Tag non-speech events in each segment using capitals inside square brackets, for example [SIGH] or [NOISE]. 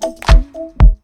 Thank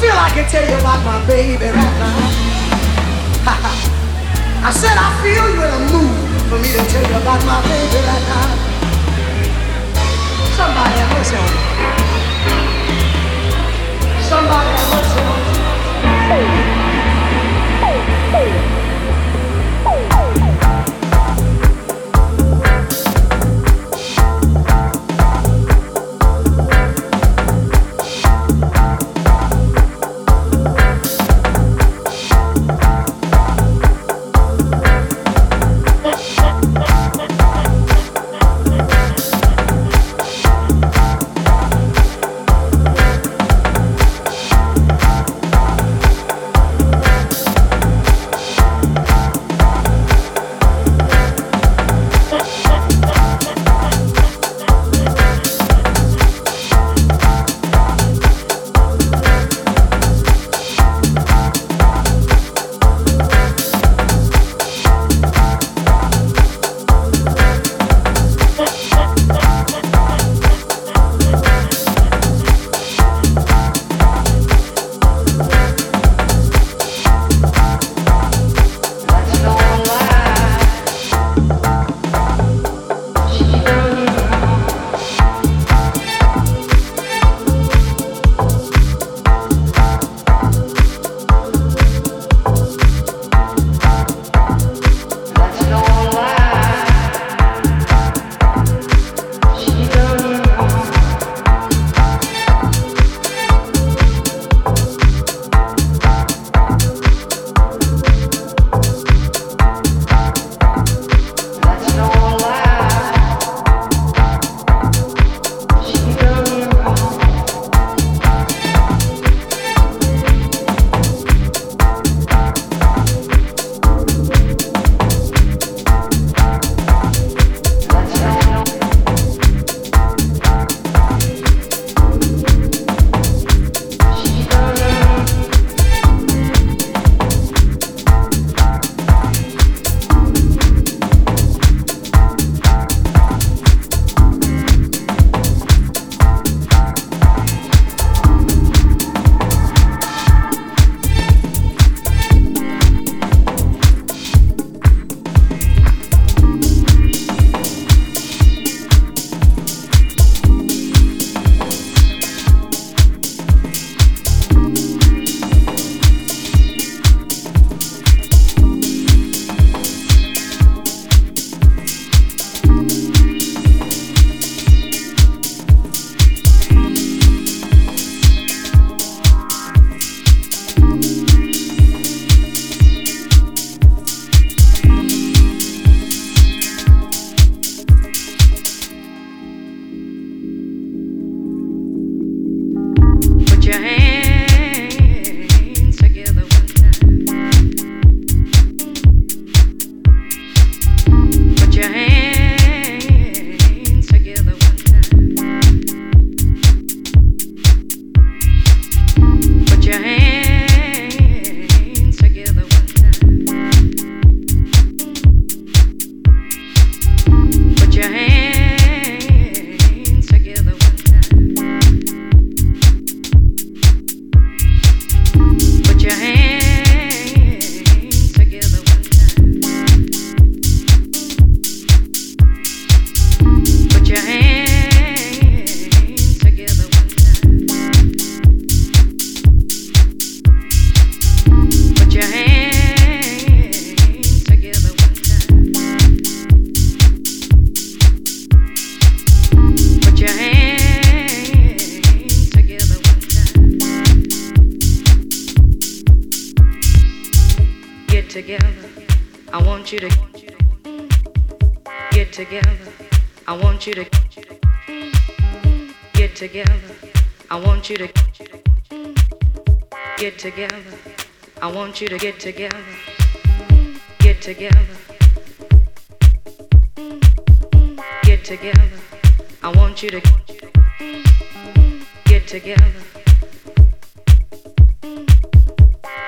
feel I can tell you about my baby right now. [LAUGHS] I said I feel you in a mood for me to tell you about my baby right now. Somebody have mercy on me. Somebody have mercy on me.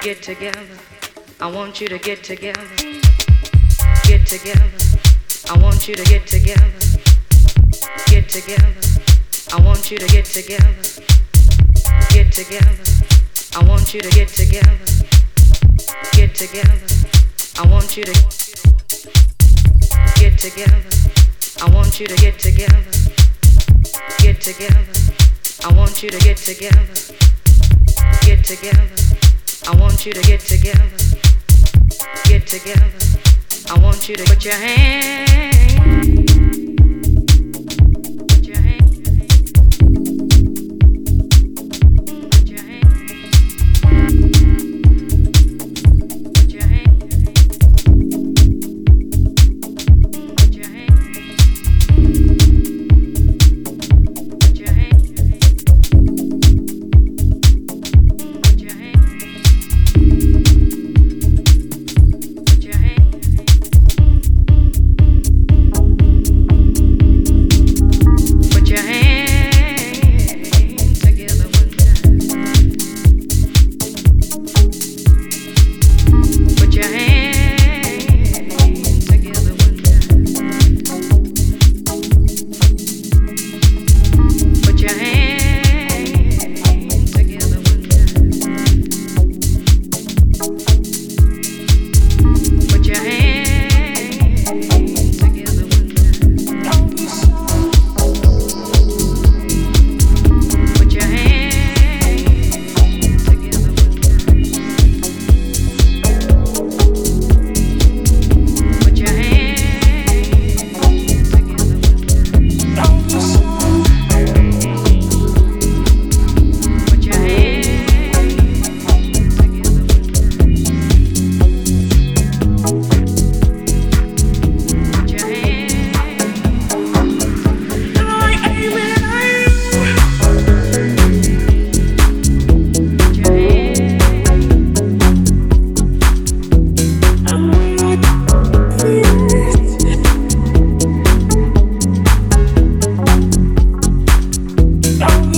Get together. I want you to get together. Get together. I want you to get together. Get together. I want you to get together. Get together. I want you to get together. Get together. I want you to get together. I want you to get together. Get together. I want you to get together. Get together. I want you to get together. Get together. I want you to put your hands.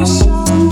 This